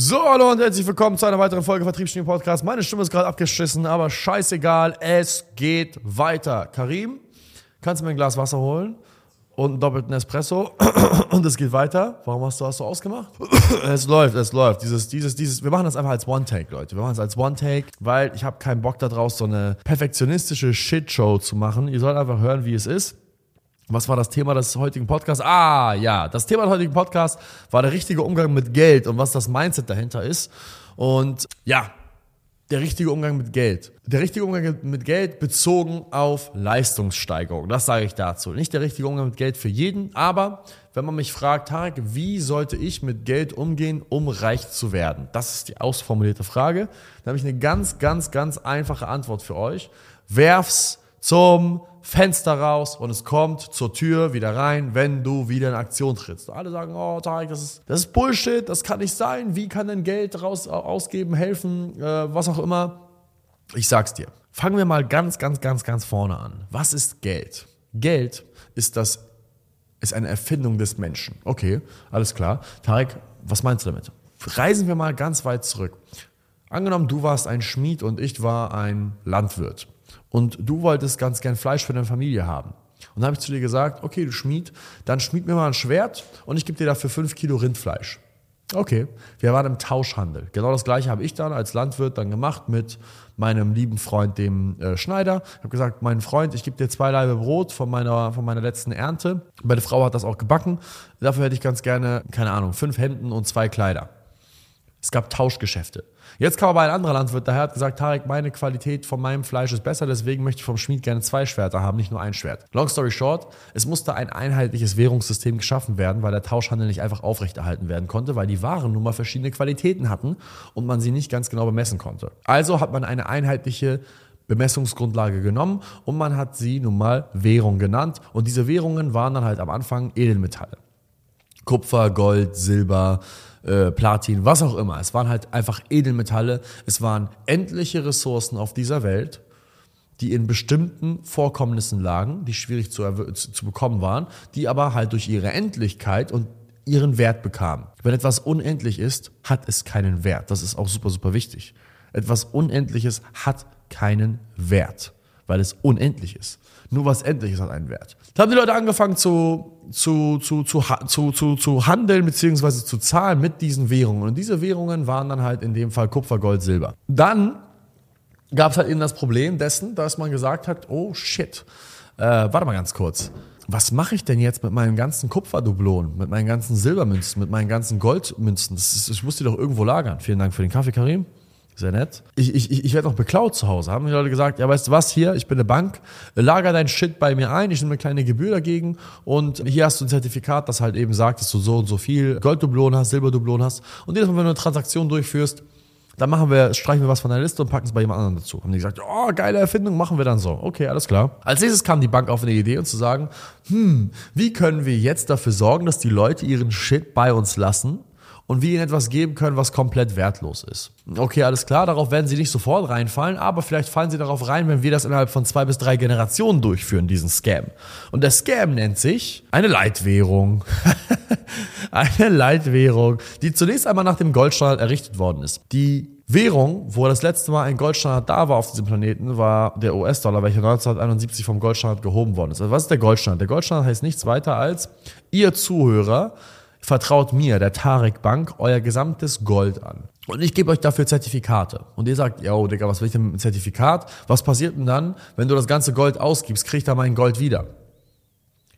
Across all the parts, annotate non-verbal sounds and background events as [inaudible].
So, hallo und herzlich willkommen zu einer weiteren Folge Vertriebsstimme Podcast. Meine Stimme ist gerade abgeschissen, aber scheißegal, es geht weiter. Karim, kannst du mir ein Glas Wasser holen? Und einen doppelten Espresso. [clears throat] Und es geht weiter. Warum hast du das so ausgemacht? [clears throat] es läuft, es läuft. Dieses, dieses, dieses, wir machen das einfach als One-Take, Leute. Wir machen es als One-Take, weil ich habe keinen Bock daraus, so eine perfektionistische Shitshow zu machen. Ihr sollt einfach hören, wie es ist. Was war das Thema des heutigen Podcasts? Ah, ja, das Thema des heutigen Podcasts war der richtige Umgang mit Geld und was das Mindset dahinter ist. Und ja, der richtige Umgang mit Geld. Der richtige Umgang mit Geld bezogen auf Leistungssteigerung. Das sage ich dazu. Nicht der richtige Umgang mit Geld für jeden, aber wenn man mich fragt, Tarek, wie sollte ich mit Geld umgehen, um reich zu werden? Das ist die ausformulierte Frage. Da habe ich eine ganz, ganz, ganz einfache Antwort für euch. Werf's zum Fenster raus und es kommt zur Tür wieder rein, wenn du wieder in Aktion trittst. Alle sagen, oh Tarek, das ist, das ist Bullshit, das kann nicht sein. Wie kann denn Geld raus, ausgeben, helfen, äh, was auch immer? Ich sag's dir. Fangen wir mal ganz, ganz, ganz, ganz vorne an. Was ist Geld? Geld ist das ist eine Erfindung des Menschen. Okay, alles klar. Tarek, was meinst du damit? Reisen wir mal ganz weit zurück. Angenommen, du warst ein Schmied und ich war ein Landwirt und du wolltest ganz gern Fleisch für deine Familie haben. Und dann habe ich zu dir gesagt, okay, du Schmied, dann schmied mir mal ein Schwert und ich gebe dir dafür fünf Kilo Rindfleisch. Okay, wir waren im Tauschhandel. Genau das gleiche habe ich dann als Landwirt dann gemacht mit meinem lieben Freund, dem äh, Schneider. Ich habe gesagt, mein Freund, ich gebe dir zwei Laibe Brot von meiner, von meiner letzten Ernte. Meine Frau hat das auch gebacken. Dafür hätte ich ganz gerne, keine Ahnung, fünf Hemden und zwei Kleider. Es gab Tauschgeschäfte. Jetzt kam aber ein anderer Landwirt daher, hat gesagt, Tarek, meine Qualität von meinem Fleisch ist besser, deswegen möchte ich vom Schmied gerne zwei Schwerter haben, nicht nur ein Schwert. Long story short, es musste ein einheitliches Währungssystem geschaffen werden, weil der Tauschhandel nicht einfach aufrechterhalten werden konnte, weil die Waren nun mal verschiedene Qualitäten hatten und man sie nicht ganz genau bemessen konnte. Also hat man eine einheitliche Bemessungsgrundlage genommen und man hat sie nun mal Währung genannt und diese Währungen waren dann halt am Anfang Edelmetalle. Kupfer, Gold, Silber, äh, Platin, was auch immer. Es waren halt einfach Edelmetalle. Es waren endliche Ressourcen auf dieser Welt, die in bestimmten Vorkommnissen lagen, die schwierig zu, zu bekommen waren, die aber halt durch ihre Endlichkeit und ihren Wert bekamen. Wenn etwas unendlich ist, hat es keinen Wert. Das ist auch super, super wichtig. Etwas Unendliches hat keinen Wert, weil es unendlich ist. Nur was Endliches hat einen Wert. Da haben die Leute angefangen zu, zu, zu, zu, zu, zu, zu handeln bzw. zu zahlen mit diesen Währungen. Und diese Währungen waren dann halt in dem Fall Kupfer, Gold, Silber. Dann gab es halt eben das Problem dessen, dass man gesagt hat, oh shit, äh, warte mal ganz kurz. Was mache ich denn jetzt mit meinen ganzen Kupferdublonen, mit meinen ganzen Silbermünzen, mit meinen ganzen Goldmünzen? Das ist, ich muss die doch irgendwo lagern. Vielen Dank für den Kaffee, Karim. Sehr nett. Ich, ich, ich werde noch beklaut zu Hause. Haben die Leute gesagt, ja, weißt du was, hier, ich bin eine Bank, lager dein Shit bei mir ein, ich nehme eine kleine Gebühr dagegen und hier hast du ein Zertifikat, das halt eben sagt, dass du so und so viel Golddublonen hast, Silberdublonen hast. Und jedes Mal, wenn du eine Transaktion durchführst, dann machen wir, streichen wir was von deiner Liste und packen es bei jemand anderem dazu. Haben die gesagt, oh, geile Erfindung, machen wir dann so. Okay, alles klar. Als nächstes kam die Bank auf eine Idee und zu sagen, hm, wie können wir jetzt dafür sorgen, dass die Leute ihren Shit bei uns lassen und wir ihnen etwas geben können, was komplett wertlos ist. Okay, alles klar, darauf werden sie nicht sofort reinfallen, aber vielleicht fallen sie darauf rein, wenn wir das innerhalb von zwei bis drei Generationen durchführen, diesen Scam. Und der Scam nennt sich eine Leitwährung. [laughs] eine Leitwährung, die zunächst einmal nach dem Goldstandard errichtet worden ist. Die Währung, wo das letzte Mal ein Goldstandard da war auf diesem Planeten, war der US-Dollar, welcher 1971 vom Goldstandard gehoben worden ist. Also was ist der Goldstandard? Der Goldstandard heißt nichts weiter als, ihr Zuhörer vertraut mir, der Tarek Bank, euer gesamtes Gold an. Und ich gebe euch dafür Zertifikate. Und ihr sagt, yo, Digga, was will ich denn mit dem Zertifikat? Was passiert denn dann, wenn du das ganze Gold ausgibst? Krieg ich da mein Gold wieder?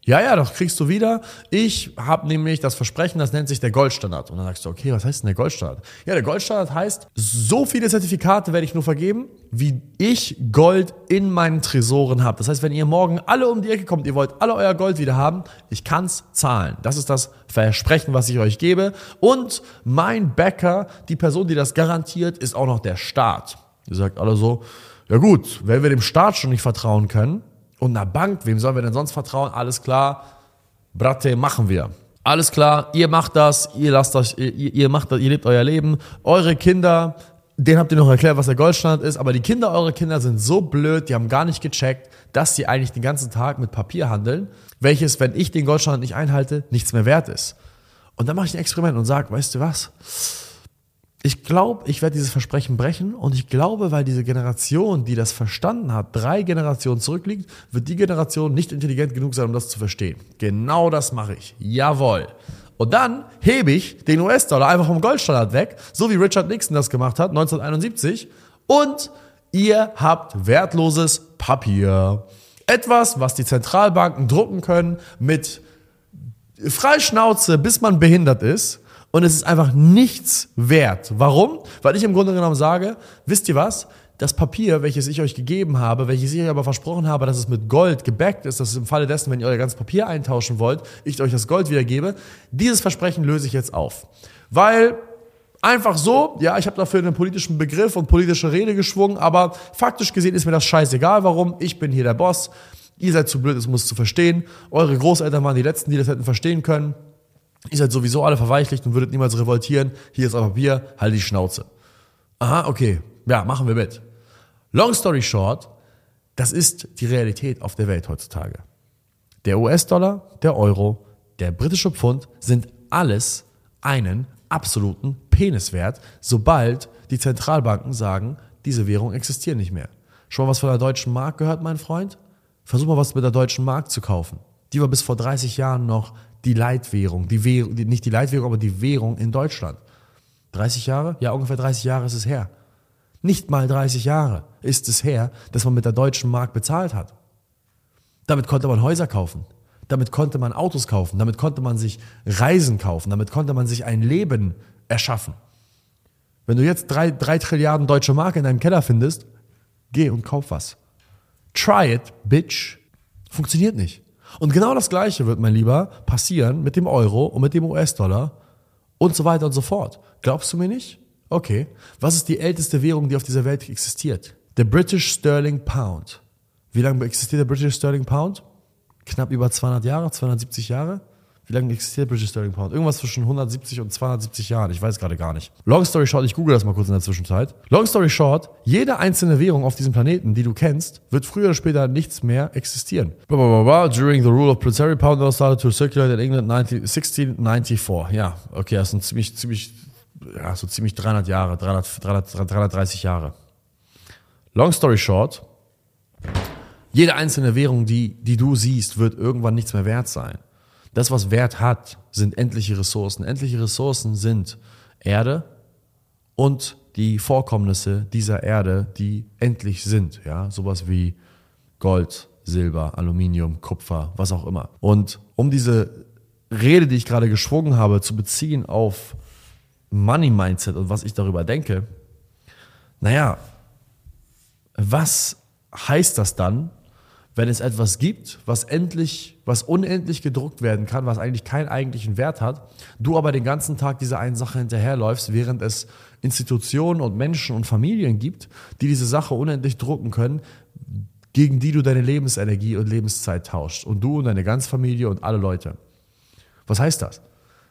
Ja, ja, das kriegst du wieder. Ich habe nämlich das Versprechen, das nennt sich der Goldstandard. Und dann sagst du, okay, was heißt denn der Goldstandard? Ja, der Goldstandard heißt, so viele Zertifikate werde ich nur vergeben, wie ich Gold in meinen Tresoren habe. Das heißt, wenn ihr morgen alle um die Ecke kommt, ihr wollt alle euer Gold wieder haben, ich kann's zahlen. Das ist das Versprechen, was ich euch gebe. Und mein Bäcker, die Person, die das garantiert, ist auch noch der Staat. Ihr sagt alle so, ja gut, wenn wir dem Staat schon nicht vertrauen können, und einer Bank, wem sollen wir denn sonst vertrauen? Alles klar, Bratte, machen wir. Alles klar, ihr macht das, ihr lasst euch, ihr, ihr macht das, ihr lebt euer Leben. Eure Kinder, denen habt ihr noch erklärt, was der Goldstandard ist, aber die Kinder eurer Kinder sind so blöd, die haben gar nicht gecheckt, dass sie eigentlich den ganzen Tag mit Papier handeln, welches, wenn ich den Goldstandard nicht einhalte, nichts mehr wert ist. Und dann mache ich ein Experiment und sage, weißt du was? Glaube, ich werde dieses Versprechen brechen und ich glaube, weil diese Generation, die das verstanden hat, drei Generationen zurückliegt, wird die Generation nicht intelligent genug sein, um das zu verstehen. Genau das mache ich. Jawohl. Und dann hebe ich den US-Dollar einfach vom Goldstandard weg, so wie Richard Nixon das gemacht hat, 1971. Und ihr habt wertloses Papier. Etwas, was die Zentralbanken drucken können mit Freischnauze, bis man behindert ist und es ist einfach nichts wert. Warum? Weil ich im Grunde genommen sage, wisst ihr was? Das Papier, welches ich euch gegeben habe, welches ich euch aber versprochen habe, dass es mit Gold gebackt ist, dass es im Falle dessen, wenn ihr euer ganzes Papier eintauschen wollt, ich euch das Gold wiedergebe, dieses Versprechen löse ich jetzt auf. Weil Einfach so, ja, ich habe dafür einen politischen Begriff und politische Rede geschwungen, aber faktisch gesehen ist mir das scheißegal, warum. Ich bin hier der Boss. Ihr seid zu blöd, es muss zu verstehen. Eure Großeltern waren die Letzten, die das hätten verstehen können. Ihr seid sowieso alle verweichlicht und würdet niemals revoltieren. Hier ist euer Papier, halt die Schnauze. Aha, okay. Ja, machen wir mit. Long story short, das ist die Realität auf der Welt heutzutage. Der US-Dollar, der Euro, der britische Pfund sind alles einen absoluten Penis wert, sobald die Zentralbanken sagen, diese Währung existiert nicht mehr. Schon mal was von der deutschen Mark gehört, mein Freund? Versuch mal was mit der deutschen Mark zu kaufen. Die war bis vor 30 Jahren noch die Leitwährung, die Währung, nicht die Leitwährung, aber die Währung in Deutschland. 30 Jahre? Ja, ungefähr 30 Jahre ist es her. Nicht mal 30 Jahre ist es her, dass man mit der deutschen Mark bezahlt hat. Damit konnte man Häuser kaufen. Damit konnte man Autos kaufen. Damit konnte man sich Reisen kaufen. Damit konnte man sich ein Leben erschaffen. Wenn du jetzt drei, drei Trilliarden deutsche Mark in deinem Keller findest, geh und kauf was. Try it, bitch. Funktioniert nicht. Und genau das Gleiche wird, mein Lieber, passieren mit dem Euro und mit dem US-Dollar und so weiter und so fort. Glaubst du mir nicht? Okay. Was ist die älteste Währung, die auf dieser Welt existiert? Der British Sterling Pound. Wie lange existiert der British Sterling Pound? Knapp über 200 Jahre, 270 Jahre? Wie lange existiert British Sterling Pound? Irgendwas zwischen 170 und 270 Jahren. Ich weiß gerade gar nicht. Long story short, ich google das mal kurz in der Zwischenzeit. Long story short, jede einzelne Währung auf diesem Planeten, die du kennst, wird früher oder später nichts mehr existieren. During the rule of Prince Harry, Pound started to circulate in England 19, 1694. Ja, okay, das sind ziemlich, ziemlich, ja, so ziemlich 300 Jahre, 300, 300, 330 Jahre. Long story short, jede einzelne Währung, die, die du siehst, wird irgendwann nichts mehr wert sein. Das, was Wert hat, sind endliche Ressourcen. Endliche Ressourcen sind Erde und die Vorkommnisse dieser Erde, die endlich sind. Ja, sowas wie Gold, Silber, Aluminium, Kupfer, was auch immer. Und um diese Rede, die ich gerade geschwungen habe, zu beziehen auf Money Mindset und was ich darüber denke, naja, was heißt das dann, wenn es etwas gibt, was endlich, was unendlich gedruckt werden kann, was eigentlich keinen eigentlichen Wert hat, du aber den ganzen Tag dieser einen Sache hinterherläufst, während es Institutionen und Menschen und Familien gibt, die diese Sache unendlich drucken können, gegen die du deine Lebensenergie und Lebenszeit tauscht. Und du und deine ganze Familie und alle Leute. Was heißt das?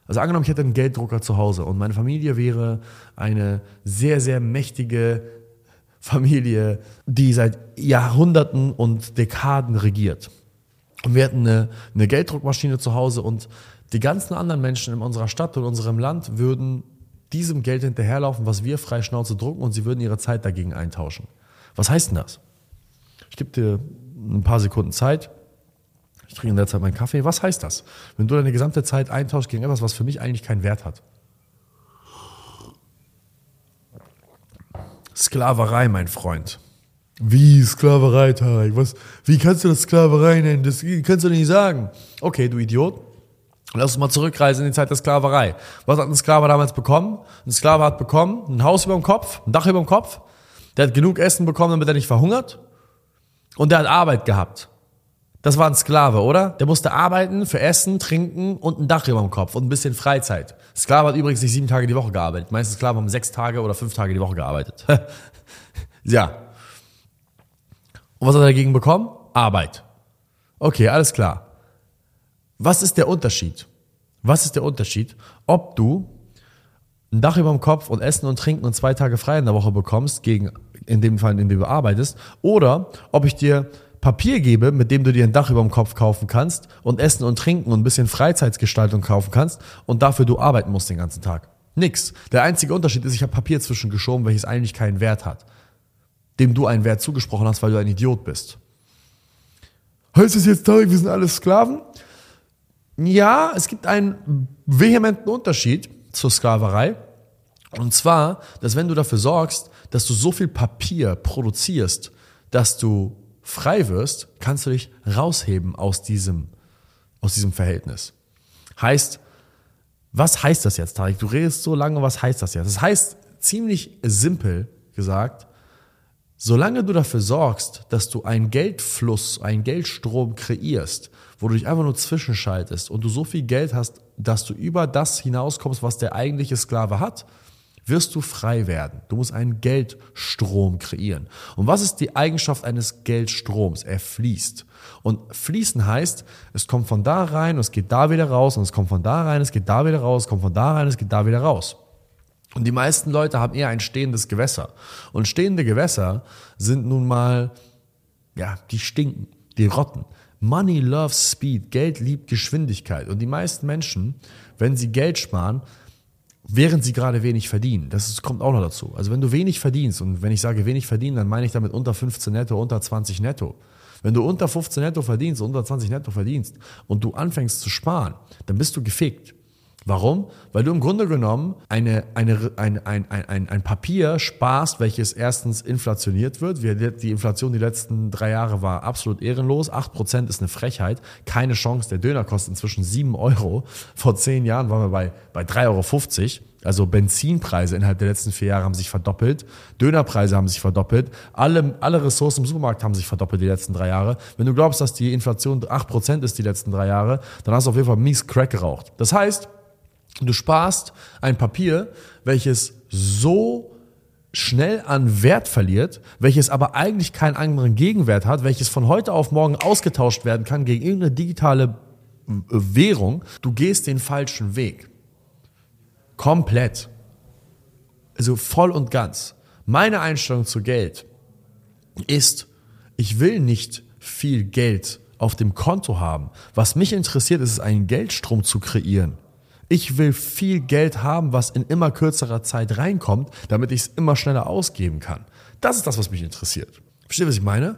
Also angenommen, ich hätte einen Gelddrucker zu Hause und meine Familie wäre eine sehr, sehr mächtige Familie, die seit Jahrhunderten und Dekaden regiert. Und wir hatten eine, eine Gelddruckmaschine zu Hause und die ganzen anderen Menschen in unserer Stadt und unserem Land würden diesem Geld hinterherlaufen, was wir frei Schnauze drucken und sie würden ihre Zeit dagegen eintauschen. Was heißt denn das? Ich gebe dir ein paar Sekunden Zeit. Ich trinke in der Zeit meinen Kaffee. Was heißt das? Wenn du deine gesamte Zeit eintauschst gegen etwas, was für mich eigentlich keinen Wert hat. Sklaverei, mein Freund. Wie Sklaverei, Tarek? Was, wie kannst du das Sklaverei nennen? Das kannst du nicht sagen. Okay, du Idiot. Lass uns mal zurückreisen in die Zeit der Sklaverei. Was hat ein Sklave damals bekommen? Ein Sklave hat bekommen ein Haus über dem Kopf, ein Dach über dem Kopf. Der hat genug Essen bekommen, damit er nicht verhungert. Und der hat Arbeit gehabt. Das war ein Sklave, oder? Der musste arbeiten für Essen, Trinken und ein Dach über dem Kopf und ein bisschen Freizeit. Sklave hat übrigens nicht sieben Tage die Woche gearbeitet. Meistens Sklaven haben sechs Tage oder fünf Tage die Woche gearbeitet. [laughs] ja. Und was hat er dagegen bekommen? Arbeit. Okay, alles klar. Was ist der Unterschied? Was ist der Unterschied, ob du ein Dach über dem Kopf und Essen und Trinken und zwei Tage frei in der Woche bekommst, gegen, in dem Fall, in dem du arbeitest, oder ob ich dir Papier gebe, mit dem du dir ein Dach über dem Kopf kaufen kannst und Essen und Trinken und ein bisschen Freizeitsgestaltung kaufen kannst und dafür du arbeiten musst den ganzen Tag. Nix. Der einzige Unterschied ist, ich habe Papier zwischengeschoben, welches eigentlich keinen Wert hat. Dem du einen Wert zugesprochen hast, weil du ein Idiot bist. Heißt es jetzt, wir sind alle Sklaven? Ja, es gibt einen vehementen Unterschied zur Sklaverei. Und zwar, dass wenn du dafür sorgst, dass du so viel Papier produzierst, dass du frei wirst, kannst du dich rausheben aus diesem, aus diesem Verhältnis. Heißt, was heißt das jetzt, Tarek? Du redest so lange, was heißt das jetzt? Das heißt, ziemlich simpel gesagt, solange du dafür sorgst, dass du einen Geldfluss, einen Geldstrom kreierst, wo du dich einfach nur zwischenschaltest und du so viel Geld hast, dass du über das hinauskommst, was der eigentliche Sklave hat, wirst du frei werden. Du musst einen Geldstrom kreieren. Und was ist die Eigenschaft eines Geldstroms? Er fließt. Und fließen heißt, es kommt von da rein und es geht da wieder raus und es kommt von da rein, es geht da wieder raus, es kommt von da rein, es geht da wieder raus. Und die meisten Leute haben eher ein stehendes Gewässer. Und stehende Gewässer sind nun mal, ja, die stinken, die rotten. Money loves speed. Geld liebt Geschwindigkeit. Und die meisten Menschen, wenn sie Geld sparen, während sie gerade wenig verdienen. Das kommt auch noch dazu. Also wenn du wenig verdienst, und wenn ich sage wenig verdienen, dann meine ich damit unter 15 netto, unter 20 netto. Wenn du unter 15 netto verdienst, unter 20 netto verdienst und du anfängst zu sparen, dann bist du gefickt. Warum? Weil du im Grunde genommen eine, eine, ein, ein, ein, ein Papier sparst, welches erstens inflationiert wird. Die Inflation die letzten drei Jahre war absolut ehrenlos. 8% ist eine Frechheit. Keine Chance. Der Döner kostet inzwischen 7 Euro. Vor 10 Jahren waren wir bei, bei 3,50 Euro. Also Benzinpreise innerhalb der letzten vier Jahre haben sich verdoppelt, Dönerpreise haben sich verdoppelt, alle, alle Ressourcen im Supermarkt haben sich verdoppelt die letzten drei Jahre. Wenn du glaubst, dass die Inflation 8% ist die letzten drei Jahre, dann hast du auf jeden Fall mies Crack geraucht. Das heißt, Du sparst ein Papier, welches so schnell an Wert verliert, welches aber eigentlich keinen anderen Gegenwert hat, welches von heute auf morgen ausgetauscht werden kann gegen irgendeine digitale äh, Währung. Du gehst den falschen Weg. Komplett. Also voll und ganz. Meine Einstellung zu Geld ist, ich will nicht viel Geld auf dem Konto haben. Was mich interessiert, ist es, einen Geldstrom zu kreieren. Ich will viel Geld haben, was in immer kürzerer Zeit reinkommt, damit ich es immer schneller ausgeben kann. Das ist das, was mich interessiert. Versteht, was ich meine?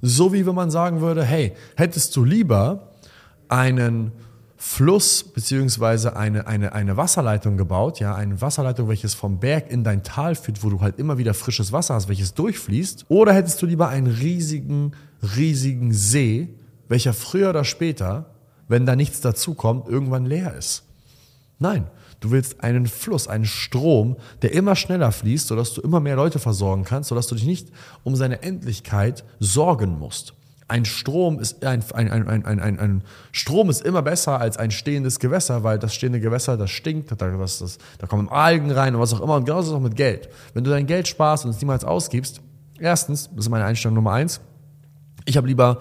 So wie wenn man sagen würde, hey, hättest du lieber einen Fluss beziehungsweise eine, eine, eine Wasserleitung gebaut, ja, eine Wasserleitung, welches vom Berg in dein Tal führt, wo du halt immer wieder frisches Wasser hast, welches durchfließt, oder hättest du lieber einen riesigen, riesigen See, welcher früher oder später, wenn da nichts dazukommt, irgendwann leer ist? Nein, du willst einen Fluss, einen Strom, der immer schneller fließt, sodass du immer mehr Leute versorgen kannst, sodass du dich nicht um seine Endlichkeit sorgen musst. Ein Strom ist ein, ein, ein, ein, ein, ein Strom ist immer besser als ein stehendes Gewässer, weil das stehende Gewässer, das stinkt, da, was, das, da kommen Algen rein und was auch immer. Und genauso ist es auch mit Geld. Wenn du dein Geld sparst und es niemals ausgibst, erstens, das ist meine Einstellung Nummer eins, ich habe lieber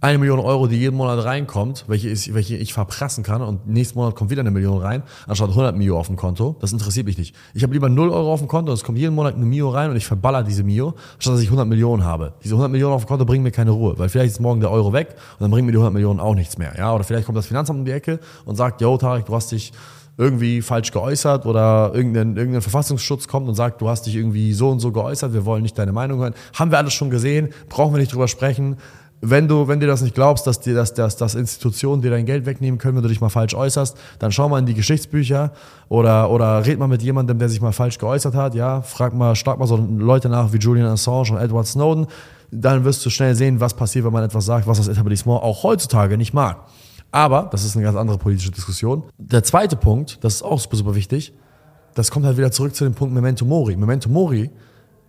eine Million Euro, die jeden Monat reinkommt, welche ich, welche ich verprassen kann und nächsten Monat kommt wieder eine Million rein, anstatt 100 Mio auf dem Konto. Das interessiert mich nicht. Ich habe lieber 0 Euro auf dem Konto und es kommt jeden Monat eine Mio rein und ich verballer diese Mio, anstatt dass ich 100 Millionen habe. Diese 100 Millionen auf dem Konto bringen mir keine Ruhe, weil vielleicht ist morgen der Euro weg und dann bringen mir die 100 Millionen auch nichts mehr. Ja, oder vielleicht kommt das Finanzamt um die Ecke und sagt, yo Tarek, du hast dich irgendwie falsch geäußert oder irgendein, irgendein Verfassungsschutz kommt und sagt, du hast dich irgendwie so und so geäußert, wir wollen nicht deine Meinung hören. Haben wir alles schon gesehen, brauchen wir nicht drüber sprechen wenn du, wenn dir das nicht glaubst, dass dir das, dass, dass Institutionen dir dein Geld wegnehmen können, wenn du dich mal falsch äußerst, dann schau mal in die Geschichtsbücher oder, oder red mal mit jemandem, der sich mal falsch geäußert hat, ja, frag mal, schlag mal so Leute nach wie Julian Assange und Edward Snowden, dann wirst du schnell sehen, was passiert, wenn man etwas sagt, was das Etablissement auch heutzutage nicht mag. Aber, das ist eine ganz andere politische Diskussion. Der zweite Punkt, das ist auch super, super wichtig, das kommt halt wieder zurück zu dem Punkt Memento Mori. Memento Mori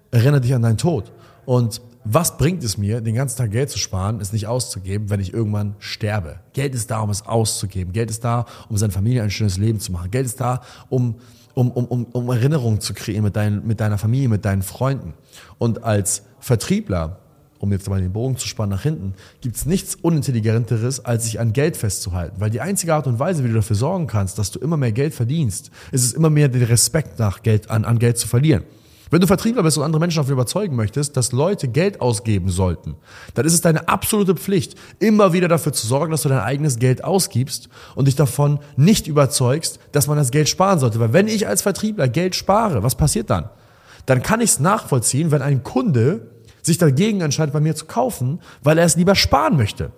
erinnert dich an deinen Tod. Und was bringt es mir, den ganzen Tag Geld zu sparen, es nicht auszugeben, wenn ich irgendwann sterbe? Geld ist da, um es auszugeben. Geld ist da, um seiner Familie ein schönes Leben zu machen. Geld ist da, um, um, um, um, um Erinnerungen zu kreieren mit, dein, mit deiner Familie, mit deinen Freunden. Und als Vertriebler, um jetzt mal den Bogen zu spannen nach hinten, gibt es nichts Unintelligenteres, als sich an Geld festzuhalten. Weil die einzige Art und Weise, wie du dafür sorgen kannst, dass du immer mehr Geld verdienst, ist es immer mehr den Respekt nach Geld, an, an Geld zu verlieren. Wenn du Vertriebler bist und andere Menschen davon überzeugen möchtest, dass Leute Geld ausgeben sollten, dann ist es deine absolute Pflicht, immer wieder dafür zu sorgen, dass du dein eigenes Geld ausgibst und dich davon nicht überzeugst, dass man das Geld sparen sollte. Weil wenn ich als Vertriebler Geld spare, was passiert dann? Dann kann ich es nachvollziehen, wenn ein Kunde sich dagegen entscheidet, bei mir zu kaufen, weil er es lieber sparen möchte.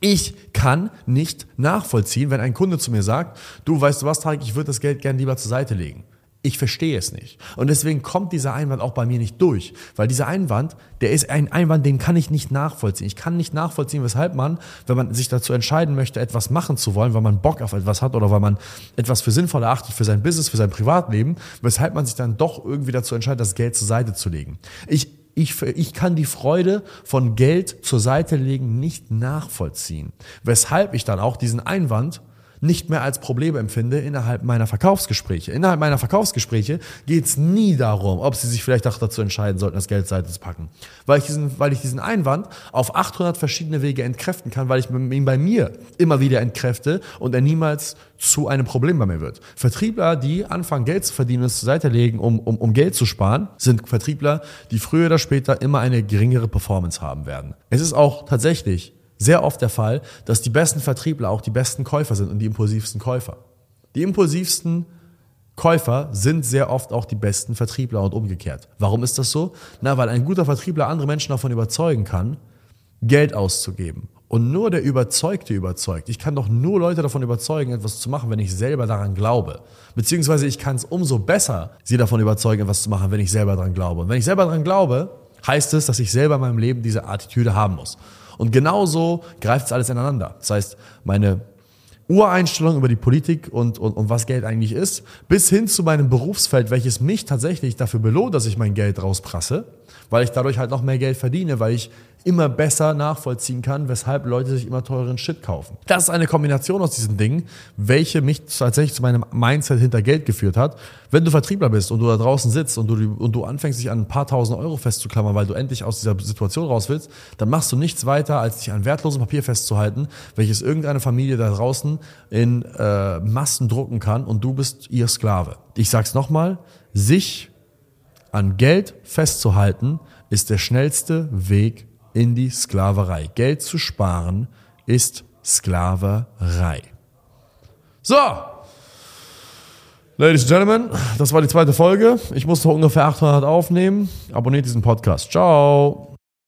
Ich kann nicht nachvollziehen, wenn ein Kunde zu mir sagt, du weißt du was, Tarek, ich würde das Geld gerne lieber zur Seite legen. Ich verstehe es nicht. Und deswegen kommt dieser Einwand auch bei mir nicht durch. Weil dieser Einwand, der ist ein Einwand, den kann ich nicht nachvollziehen. Ich kann nicht nachvollziehen, weshalb man, wenn man sich dazu entscheiden möchte, etwas machen zu wollen, weil man Bock auf etwas hat oder weil man etwas für sinnvoll erachtet für sein Business, für sein Privatleben, weshalb man sich dann doch irgendwie dazu entscheidet, das Geld zur Seite zu legen. Ich ich, ich kann die Freude von Geld zur Seite legen nicht nachvollziehen. Weshalb ich dann auch diesen Einwand nicht mehr als Problem empfinde innerhalb meiner Verkaufsgespräche. Innerhalb meiner Verkaufsgespräche geht es nie darum, ob sie sich vielleicht auch dazu entscheiden sollten, das Geld Seite zu packen. Weil ich, diesen, weil ich diesen Einwand auf 800 verschiedene Wege entkräften kann, weil ich ihn bei mir immer wieder entkräfte und er niemals zu einem Problem bei mir wird. Vertriebler, die anfangen, Geld zu verdienen und es zur Seite legen, um, um, um Geld zu sparen, sind Vertriebler, die früher oder später immer eine geringere Performance haben werden. Es ist auch tatsächlich sehr oft der Fall, dass die besten Vertriebler auch die besten Käufer sind und die impulsivsten Käufer. Die impulsivsten Käufer sind sehr oft auch die besten Vertriebler und umgekehrt. Warum ist das so? Na, weil ein guter Vertriebler andere Menschen davon überzeugen kann, Geld auszugeben. Und nur der Überzeugte überzeugt. Ich kann doch nur Leute davon überzeugen, etwas zu machen, wenn ich selber daran glaube. Beziehungsweise ich kann es umso besser, sie davon überzeugen, etwas zu machen, wenn ich selber daran glaube. Und wenn ich selber daran glaube, heißt es, dass ich selber in meinem Leben diese Attitüde haben muss. Und genauso greift es alles ineinander. Das heißt, meine Ureinstellung über die Politik und, und, und was Geld eigentlich ist, bis hin zu meinem Berufsfeld, welches mich tatsächlich dafür belohnt, dass ich mein Geld rausprasse, weil ich dadurch halt noch mehr Geld verdiene, weil ich immer besser nachvollziehen kann, weshalb Leute sich immer teuren Shit kaufen. Das ist eine Kombination aus diesen Dingen, welche mich tatsächlich zu meinem Mindset hinter Geld geführt hat. Wenn du Vertriebler bist und du da draußen sitzt und du, und du anfängst, dich an ein paar tausend Euro festzuklammern, weil du endlich aus dieser Situation raus willst, dann machst du nichts weiter, als dich an wertlosem Papier festzuhalten, welches irgendeine Familie da draußen in äh, Massen drucken kann und du bist ihr Sklave. Ich sag's nochmal, sich an Geld festzuhalten, ist der schnellste Weg in die Sklaverei. Geld zu sparen ist Sklaverei. So, Ladies and Gentlemen, das war die zweite Folge. Ich musste ungefähr 800 aufnehmen. Abonniert diesen Podcast. Ciao.